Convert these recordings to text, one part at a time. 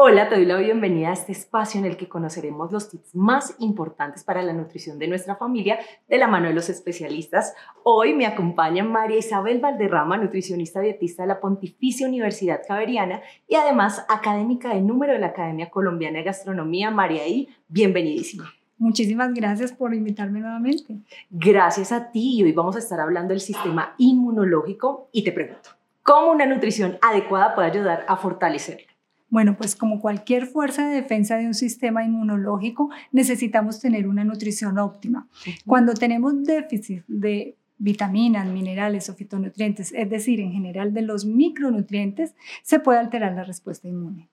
Hola, te doy la bienvenida a este espacio en el que conoceremos los tips más importantes para la nutrición de nuestra familia de la mano de los especialistas. Hoy me acompaña María Isabel Valderrama, nutricionista dietista de la Pontificia Universidad Javeriana y además académica de número de la Academia Colombiana de Gastronomía. María I, bienvenidísima. Muchísimas gracias por invitarme nuevamente. Gracias a ti y hoy vamos a estar hablando del sistema inmunológico y te pregunto, ¿cómo una nutrición adecuada puede ayudar a fortalecerlo? Bueno, pues como cualquier fuerza de defensa de un sistema inmunológico, necesitamos tener una nutrición óptima. Cuando tenemos déficit de vitaminas, minerales o fitonutrientes, es decir, en general de los micronutrientes, se puede alterar la respuesta inmune.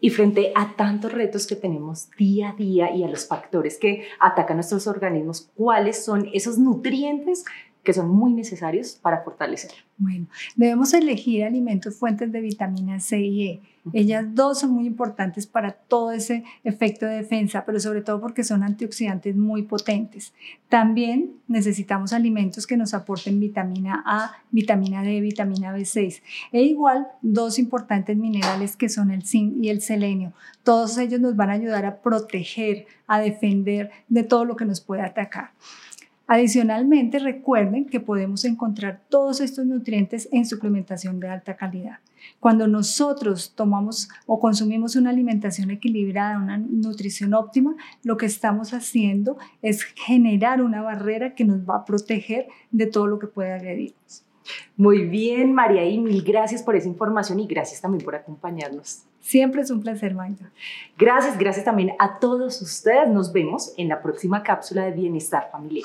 Y frente a tantos retos que tenemos día a día y a los factores que atacan nuestros organismos, ¿cuáles son esos nutrientes que son muy necesarios para fortalecer. Bueno, debemos elegir alimentos fuentes de vitamina C y E. Ellas dos son muy importantes para todo ese efecto de defensa, pero sobre todo porque son antioxidantes muy potentes. También necesitamos alimentos que nos aporten vitamina A, vitamina D, vitamina B6 e igual dos importantes minerales que son el zinc y el selenio. Todos ellos nos van a ayudar a proteger, a defender de todo lo que nos puede atacar. Adicionalmente, recuerden que podemos encontrar todos estos nutrientes en suplementación de alta calidad. Cuando nosotros tomamos o consumimos una alimentación equilibrada, una nutrición óptima, lo que estamos haciendo es generar una barrera que nos va a proteger de todo lo que puede agredirnos. Muy bien, María, y mil gracias por esa información y gracias también por acompañarnos. Siempre es un placer, Magda. Gracias, gracias también a todos ustedes. Nos vemos en la próxima cápsula de Bienestar Familiar.